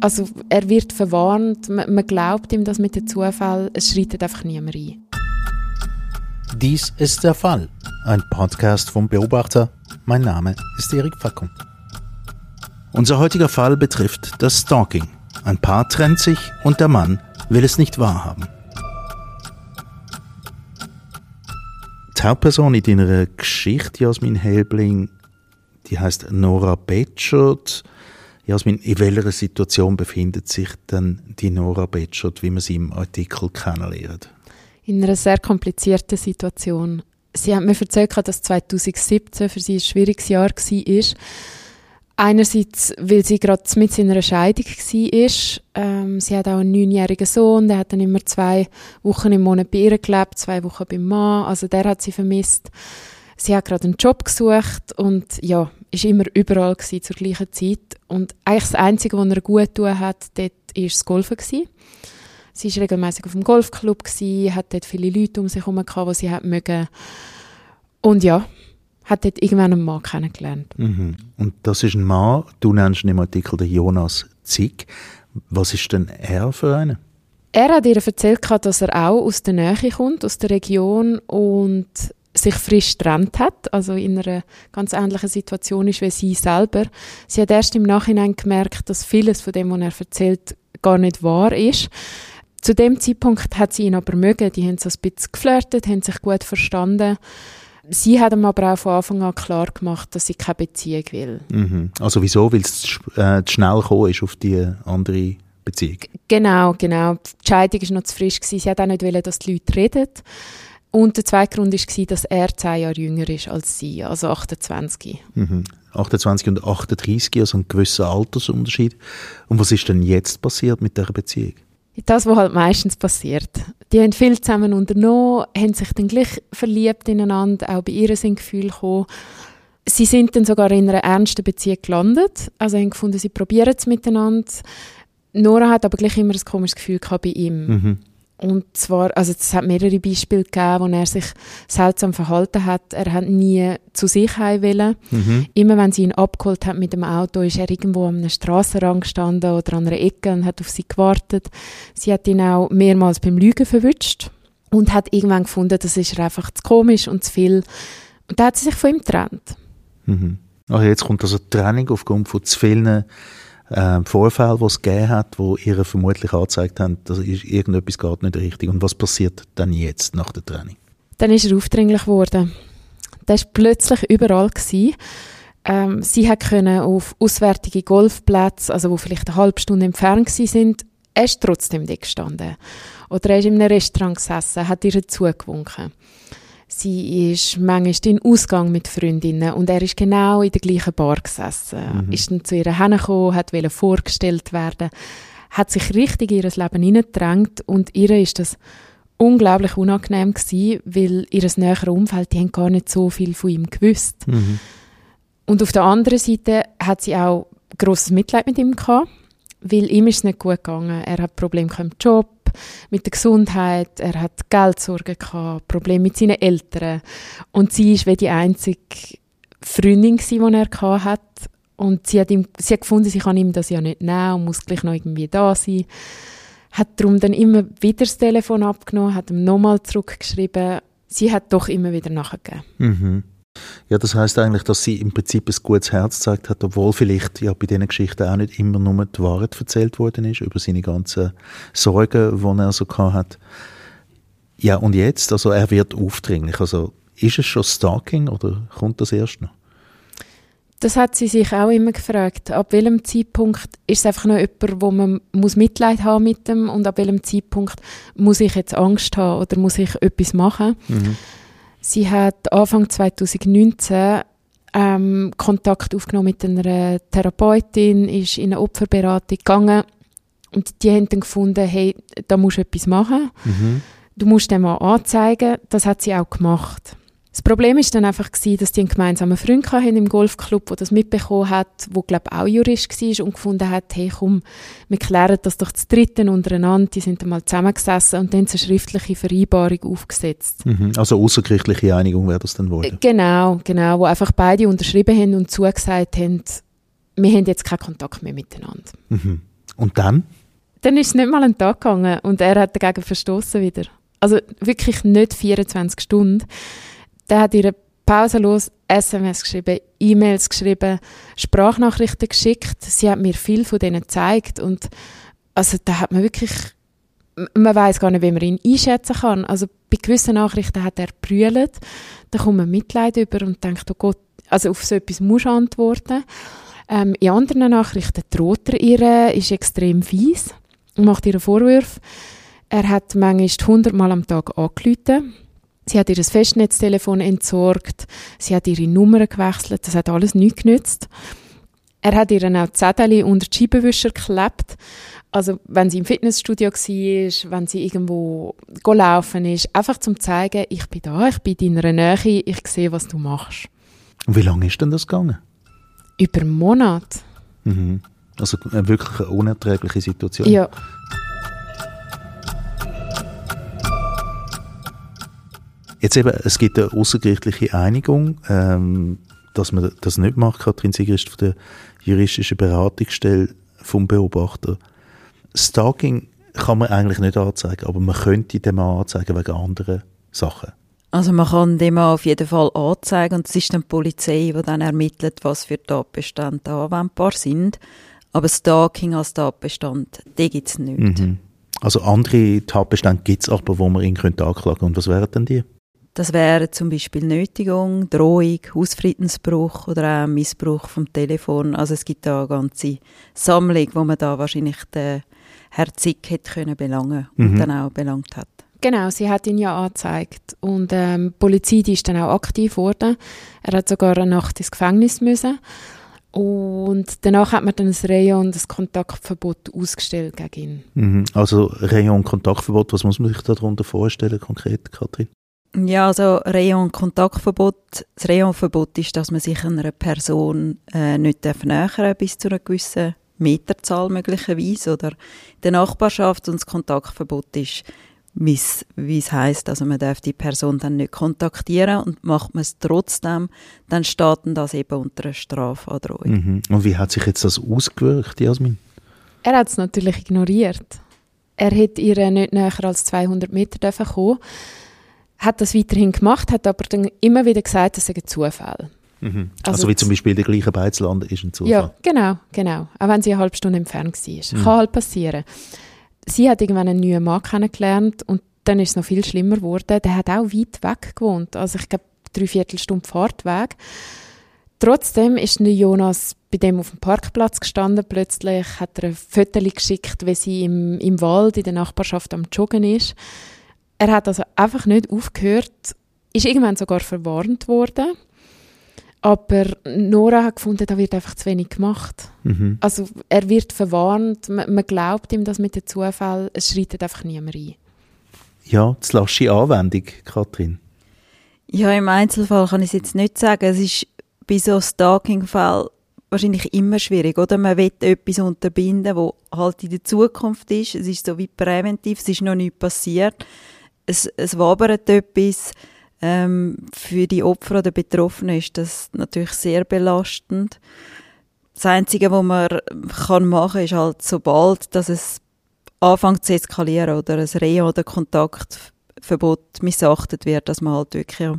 Also er wird verwarnt, man, man glaubt ihm das mit dem Zufall, es schreitet einfach niemand ein. Dies ist der Fall. Ein Podcast vom Beobachter. Mein Name ist Erik Fackung. Unser heutiger Fall betrifft das Stalking. Ein Paar trennt sich und der Mann will es nicht wahrhaben. Die Hauptperson in deiner Geschichte, Jasmin Helbling, die heißt Nora Betschert. Jasmin, in welcher Situation befindet sich denn die Nora Betschert, wie man sie im Artikel kennenlernt? In einer sehr komplizierten Situation. Sie hat mir erzählt, dass 2017 für sie ein schwieriges Jahr war. Einerseits, weil sie gerade mit seiner Scheidung war. Ähm, sie hat auch einen neunjährigen Sohn, der hat dann immer zwei Wochen im Monat bei ihr gelebt, zwei Wochen beim Mann. Also der hat sie vermisst. Sie hat gerade einen Job gesucht und ja, ist immer überall gewesen, zur gleichen Zeit. Und eigentlich das Einzige, was er gut tun hat, dort war das Golfen. Gewesen. Sie war regelmäßig auf dem Golfclub, gewesen, hat dort viele Leute um sich herum gehabt, die sie hat mögen. Und ja, hat dort irgendwann einen Mann kennengelernt. Mhm. Und das ist ein Mann, du nennst ihn im Artikel den Jonas Zick. Was ist denn er für einen? Er hat ihr erzählt, dass er auch aus der Nähe kommt, aus der Region und sich frisch getrennt hat, also in einer ganz ähnlichen Situation ist wie sie selber. Sie hat erst im Nachhinein gemerkt, dass vieles von dem, was er erzählt, gar nicht wahr ist. Zu dem Zeitpunkt hat sie ihn aber mögen. Die haben so ein bisschen geflirtet, haben sich gut verstanden. Sie hat ihm aber auch von Anfang an klar gemacht, dass sie keine Beziehung will. Mhm. Also wieso? Weil es zu, äh, zu schnell gekommen ist auf die andere Beziehung? Genau, genau. Die Scheidung war noch zu frisch. Gewesen. Sie hat auch nicht wollen, dass die Leute reden. Und der zweite Grund war, dass er zehn Jahre jünger ist als sie, also 28. Mhm. 28 und 38, also ein gewisser Altersunterschied. Und was ist denn jetzt passiert mit dieser Beziehung? Das, was halt meistens passiert. Die haben viel zusammen unternommen, haben sich dann gleich verliebt ineinander, auch bei ihr sind Gefühle gekommen. Sie sind dann sogar in einer ernsten Beziehung gelandet, also haben gefunden, sie probieren es miteinander. Nora hat aber gleich immer ein komisches Gefühl gehabt bei ihm. Mhm. Und zwar, also es hat mehrere Beispiele gegeben, wo er sich seltsam verhalten hat. Er hat nie zu sich heim wollen. Mhm. Immer wenn sie ihn abgeholt hat mit dem Auto, ist er irgendwo an einem Strassenrand gestanden oder an einer Ecke und hat auf sie gewartet. Sie hat ihn auch mehrmals beim Lügen verwünscht und hat irgendwann gefunden, das ist einfach zu komisch und zu viel. Und da hat sie sich von ihm getrennt. Mhm. Also jetzt kommt also Trennung aufgrund von zu vielen äh, Vorfälle, die es gegeben hat, wo ihr vermutlich angezeigt haben, dass irgendetwas geht nicht richtig. Und was passiert dann jetzt nach der Training? Dann ist er aufdringlich geworden. Der war plötzlich überall. Gewesen. Ähm, sie hat können auf auswärtige Golfplätze, also wo vielleicht eine halbe Stunde entfernt sind, er ist trotzdem da gestanden. Oder er ist in einem Restaurant gesessen, hat ihr zugewunken. Sie ist manchmal in Ausgang mit Freundinnen und er ist genau in der gleichen Bar gesessen. Mhm. Ist dann zu ihr hergekommen, hat vorgestellt werden, hat sich richtig in ihr Leben hineingedrängt und ihr ist das unglaublich unangenehm gewesen, weil ihr näheres Umfeld, die haben gar nicht so viel von ihm gewusst. Mhm. Und auf der anderen Seite hat sie auch grosses Mitleid mit ihm gehabt, weil ihm ist es nicht gut gegangen. Er hat Probleme im Job, mit der Gesundheit, er hat Geldsorgen gehabt, Probleme mit seinen Eltern und sie ist wie die einzige Freundin die er hat und sie hat, ihm, sie hat gefunden, sie kann ihm das ja nicht nehmen und muss gleich noch irgendwie da sein. Hat darum dann immer wieder das Telefon abgenommen, hat ihm nochmal zurückgeschrieben. Sie hat doch immer wieder nachgegeben. Mhm. Ja, das heißt eigentlich, dass sie im Prinzip ein gutes Herz gezeigt hat, obwohl vielleicht ja bei diesen Geschichten auch nicht immer nur die Wahrheit erzählt worden ist über seine ganzen Sorgen, die er so hat. Ja, und jetzt, also er wird aufdringlich. Also ist es schon Stalking oder kommt das erst noch? Das hat sie sich auch immer gefragt. Ab welchem Zeitpunkt ist es einfach noch jemand, wo man muss Mitleid haben mit dem und ab welchem Zeitpunkt muss ich jetzt Angst haben oder muss ich etwas machen? Mhm. Sie hat Anfang 2019 ähm, Kontakt aufgenommen mit einer Therapeutin, ist in eine Opferberatung gegangen und die haben dann gefunden, hey, da musst du etwas machen. Mhm. Du musst den mal anzeigen. Das hat sie auch gemacht. Das Problem ist dann einfach gewesen, dass die einen gemeinsamen Freund hatten im Golfclub, der das mitbekommen hat, wo glaube auch Jurist war und gefunden hat, hey komm, wir klären das doch zu dritten untereinander. Die sind dann mal zusammengesessen und dann eine schriftliche Vereinbarung aufgesetzt. Mhm. Also außergerichtliche Einigung wäre das dann wohl? Äh, genau, genau, wo einfach beide unterschrieben haben und zugesagt haben, wir haben jetzt keinen Kontakt mehr miteinander. Mhm. Und dann? Dann ist es nicht mal einen Tag gegangen und er hat dagegen verstoßen wieder. Also wirklich nicht 24 Stunden. Der hat ihre pausenlos SMS geschrieben, E-Mails geschrieben, Sprachnachrichten geschickt. Sie hat mir viel von denen gezeigt und also da hat man wirklich, man weiß gar nicht, wie man ihn einschätzen kann. Also bei gewissen Nachrichten hat er brüllt, da kommt man Mitleid über und denkt, oh Gott, also auf so etwas muss antworten. Ähm, in anderen Nachrichten droht er ihr, ist extrem fies macht ihr Vorwürfe. Er hat manchmal hundertmal am Tag angerufen. Sie hat ihr Festnetztelefon entsorgt. Sie hat ihre Nummern gewechselt. Das hat alles nichts genützt. Er hat ihr auch Zettel unter die Scheibenwischer geklebt. Also, wenn sie im Fitnessstudio war, wenn sie irgendwo laufen ist, einfach zum zeigen, ich bin da, ich bin in deiner Nähe, ich sehe, was du machst. Und wie lange ist denn das gegangen? Über einen Monat. Mhm. Also wirklich eine unerträgliche Situation. Ja. Jetzt eben, es gibt eine außergerichtliche Einigung, ähm, dass man das nicht macht. Kathrin Sieger ist von der juristischen Beratungsstelle vom Beobachter. Stalking kann man eigentlich nicht anzeigen, aber man könnte Mann anzeigen wegen anderen Sachen. Also man kann Mann auf jeden Fall anzeigen und es ist dann die Polizei, die dann ermittelt, was für Tatbestände anwendbar sind. Aber Stalking als Tatbestand, den gibt es nicht. Mhm. Also andere Tatbestände gibt es aber, wo man ihn könnte anklagen Und was wären denn die? Das wäre zum Beispiel Nötigung, Drohung, Hausfriedensbruch oder auch Missbrauch vom Telefon. Also es gibt da eine ganze Sammlung, wo man da wahrscheinlich den Herr Zick hätte können belangen und mhm. dann auch belangt hat. Genau, sie hat ihn ja angezeigt und ähm, die Polizei die ist dann auch aktiv geworden. Er hat sogar eine Nacht ins Gefängnis müssen und danach hat man dann das Rayon, das Kontaktverbot ausgestellt gegen ihn. Mhm. Also Rayon Kontaktverbot, was muss man sich darunter vorstellen konkret, Katrin? Ja, also Rayon-Kontaktverbot. Das Rayon-Verbot ist, dass man sich einer Person äh, nicht nähern darf, bis zu einer gewissen Meterzahl möglicherweise oder in der Nachbarschaft. Und das Kontaktverbot ist, wie es heisst, also man darf die Person dann nicht kontaktieren und macht man es trotzdem, dann steht das eben unter einer Strafandrohung. Mhm. Und wie hat sich jetzt das ausgewirkt, Jasmin? Er hat es natürlich ignoriert. Er hätte ihr nicht näher als 200 Meter kommen dürfen hat das weiterhin gemacht, hat aber dann immer wieder gesagt, es sei ein Zufall. Mhm. Also, also, wie zum Beispiel der gleiche Beizland ist ein Zufall. Ja, genau, genau. Auch wenn sie eine halbe Stunde entfernt war. Mhm. Kann halt passieren. Sie hat irgendwann einen neuen Mann kennengelernt und dann ist es noch viel schlimmer geworden. Der hat auch weit weg gewohnt. Also ich glaube, drei Viertelstunde Fahrtweg. Trotzdem ist Jonas bei dem auf dem Parkplatz gestanden. Plötzlich hat er ein Foto geschickt, wie sie im, im Wald in der Nachbarschaft am Joggen ist. Er hat also einfach nicht aufgehört, ist irgendwann sogar verwarnt worden. Aber Nora hat gefunden, da wird einfach zu wenig gemacht. Mhm. Also er wird verwarnt, man, man, glaubt ihm das mit dem Zufall, es schreitet einfach niemand ein. Ja, das lasche Anwendung, Kathrin. Ja, im Einzelfall kann ich es jetzt nicht sagen. Es ist bei so Stalking-Fällen wahrscheinlich immer schwierig, oder? Man will etwas unterbinden, wo halt in der Zukunft ist. Es ist so wie präventiv, es ist noch nicht passiert es, es wabert etwas. Ähm, für die Opfer oder Betroffenen ist das natürlich sehr belastend. Das Einzige, was man kann machen kann, ist halt, sobald dass es anfängt zu eskalieren oder ein Re- oder Kontaktverbot missachtet wird, dass man halt wirklich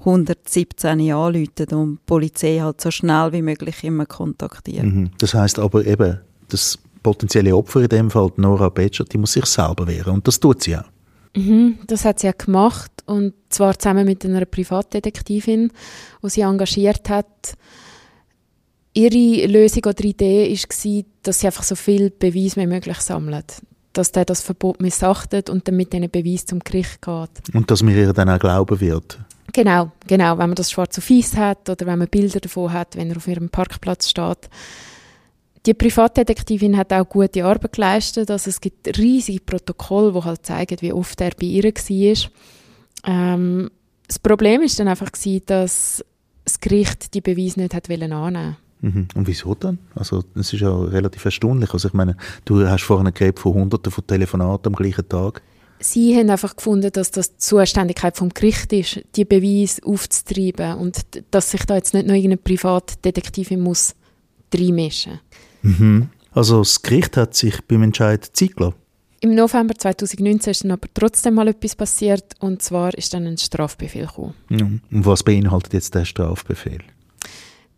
117 anruft und die Polizei halt so schnell wie möglich immer kontaktiert. Mhm. Das heißt aber eben, das potenzielle Opfer in dem Fall, Nora Betscher, die muss sich selber wehren und das tut sie auch. Mhm, das hat sie ja gemacht und zwar zusammen mit einer Privatdetektivin, die sie engagiert hat. Ihre Lösung oder Idee war, dass sie einfach so viel Beweis wie möglich sammelt. Dass der das Verbot missachtet und dann mit diesen Beweis zum Gericht geht. Und dass man ihr dann auch glauben wird. Genau, genau. Wenn man das schwarz auf weiß hat oder wenn man Bilder davon hat, wenn er auf ihrem Parkplatz steht die Privatdetektivin hat auch gute Arbeit geleistet. Also es gibt riesige Protokolle, die halt zeigen, wie oft er bei ihr war. Ähm, das Problem ist dann einfach gewesen, dass das Gericht die Beweise nicht hat annehmen mhm. Und wieso dann? Also das ist ja relativ erstaunlich. Also ich meine, du hast vorhin geredet von Hunderten von Telefonaten am gleichen Tag. Sie haben einfach gefunden, dass das die Zuständigkeit vom Gericht ist, die Beweise aufzutreiben und dass sich da jetzt nicht noch irgendeine Privatdetektivin muss reinmischen muss. Mhm. Also das Gericht hat sich beim Entscheid Zeit gelassen? Im November 2019 ist dann aber trotzdem mal etwas passiert und zwar ist dann ein Strafbefehl gekommen. Ja. Und was beinhaltet jetzt der Strafbefehl?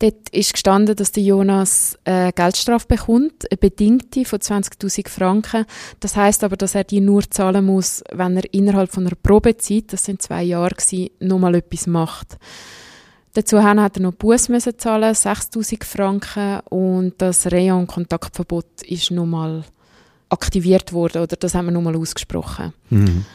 Dort ist gestanden, dass der Jonas eine Geldstrafe bekommt, eine bedingte von 20.000 Franken. Das heißt aber, dass er die nur zahlen muss, wenn er innerhalb von einer Probezeit, das sind zwei Jahre gewesen, nochmal etwas macht. Dazu hat er noch Buß müssen zahlen, 6.000 Franken und das Rayon-Kontaktverbot ist nochmal aktiviert worden oder das haben wir nochmal ausgesprochen. Mhm.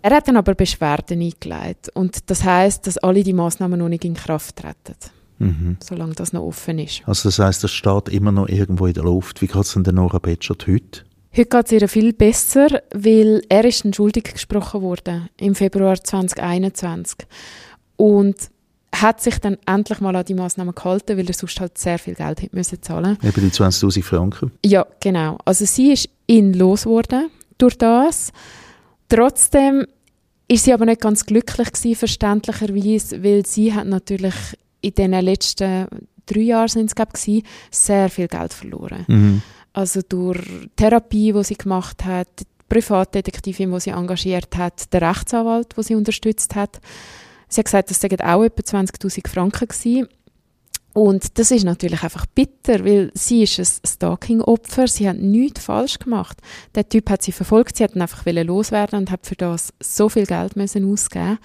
Er hat dann aber Beschwerden eingeleitet und das heißt, dass alle die Maßnahmen noch nicht in Kraft treten Mhm. solange das noch offen ist. Also das heißt, das steht immer noch irgendwo in der Luft. Wie geht es denn der Nora Betschert heute? Heute geht es ihr viel besser, weil er ist schuldig gesprochen wurde im Februar 2021 und hat sich dann endlich mal an die Maßnahmen gehalten, weil er sonst halt sehr viel Geld hätte müssen zahlen. Eben die 20'000 Franken. Ja, genau. Also sie ist ihn losgeworden durch das. Trotzdem ist sie aber nicht ganz glücklich gewesen, verständlicherweise, weil sie hat natürlich in den letzten drei Jahren sind es, glaube ich, sehr viel Geld verloren. Mhm. Also durch Therapie, die sie gemacht hat, die Privatdetektivin, die sie engagiert hat, der Rechtsanwalt, den sie unterstützt hat. Sie hat gesagt, das seien auch etwa 20'000 Franken gewesen. Und das ist natürlich einfach bitter, weil sie ist ein Stalking-Opfer, sie hat nichts falsch gemacht. Der Typ hat sie verfolgt, sie hat ihn einfach loswerden und hat für das so viel Geld müssen ausgeben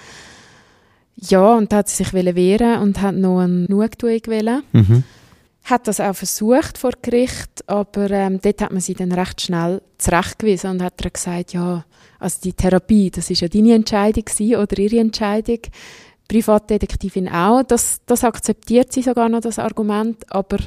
Ja, und da hat sie sich wehren und hat noch eine Genugtuung wollen. Mhm. Hat das auch versucht vor Gericht, aber ähm, dort hat man sie dann recht schnell zurechtgewiesen und hat ihr gesagt, ja, also die Therapie, das ist ja deine Entscheidung gewesen, oder ihre Entscheidung. Privatdetektivin auch, das, das akzeptiert sie sogar noch, das Argument, aber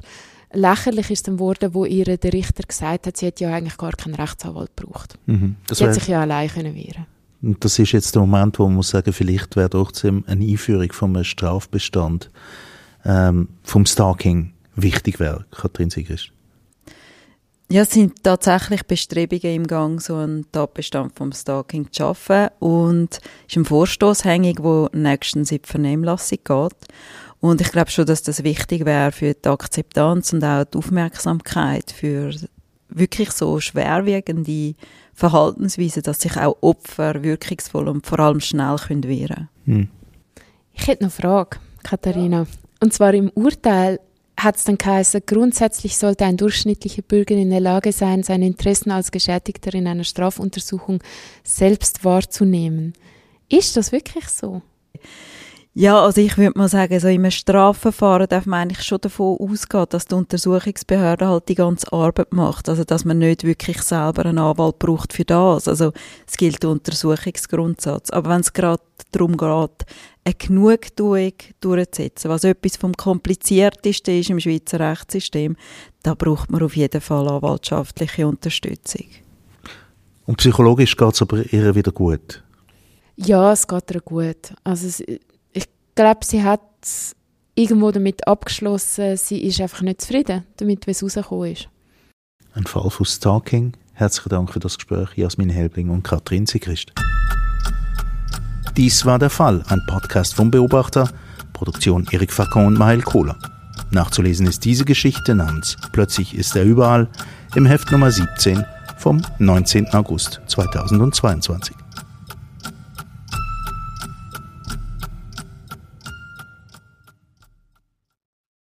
lächerlich ist dann geworden, wo ihr der Richter gesagt hat, sie hätte ja eigentlich gar keinen Rechtsanwalt gebraucht. Mhm. Das, sie wär, sich ja allein können wehren. und das ist jetzt der Moment, wo man muss sagen, vielleicht wäre trotzdem eine Einführung von einem Strafbestand ähm, vom Stalking wichtig wäre, Katrin Sigrist. Ja, es sind tatsächlich Bestrebungen im Gang, so einen Tatbestand vom Stalking zu schaffen. Und es ist ein Vorstoß hängig, der nächstens in die Vernehmlassung geht. Und ich glaube schon, dass das wichtig wäre für die Akzeptanz und auch die Aufmerksamkeit für wirklich so schwerwiegende Verhaltensweisen, dass sich auch Opfer wirkungsvoll und vor allem schnell können wehren Hm. Ich hätte noch eine Frage, Katharina. Und zwar im Urteil hat es dann geheißen, grundsätzlich sollte ein durchschnittlicher Bürger in der Lage sein, seine Interessen als Geschädigter in einer Strafuntersuchung selbst wahrzunehmen. Ist das wirklich so? Ja, also ich würde mal sagen, so im Strafverfahren darf man eigentlich schon davon ausgehen, dass die Untersuchungsbehörde halt die ganze Arbeit macht. Also, dass man nicht wirklich selber einen Anwalt braucht für das. Also, es gilt der Untersuchungsgrundsatz. Aber wenn es gerade darum geht, eine Genugtuung durchzusetzen, was etwas vom kompliziertesten ist im Schweizer Rechtssystem, da braucht man auf jeden Fall anwaltschaftliche Unterstützung. Und psychologisch geht es aber ihr wieder gut. Ja, es geht ihr gut. Also es, glaube, sie hat irgendwo damit abgeschlossen, sie ist einfach nicht zufrieden damit, wie es rausgekommen ist. Ein Fall von Stalking. Herzlichen Dank für das Gespräch, Jasmin Helbling und Katrin Sigrist. Dies war der Fall, ein Podcast vom Beobachter, Produktion Erik Facon und Michael Kohler. Nachzulesen ist diese Geschichte namens Plötzlich ist er überall im Heft Nummer 17 vom 19. August 2022.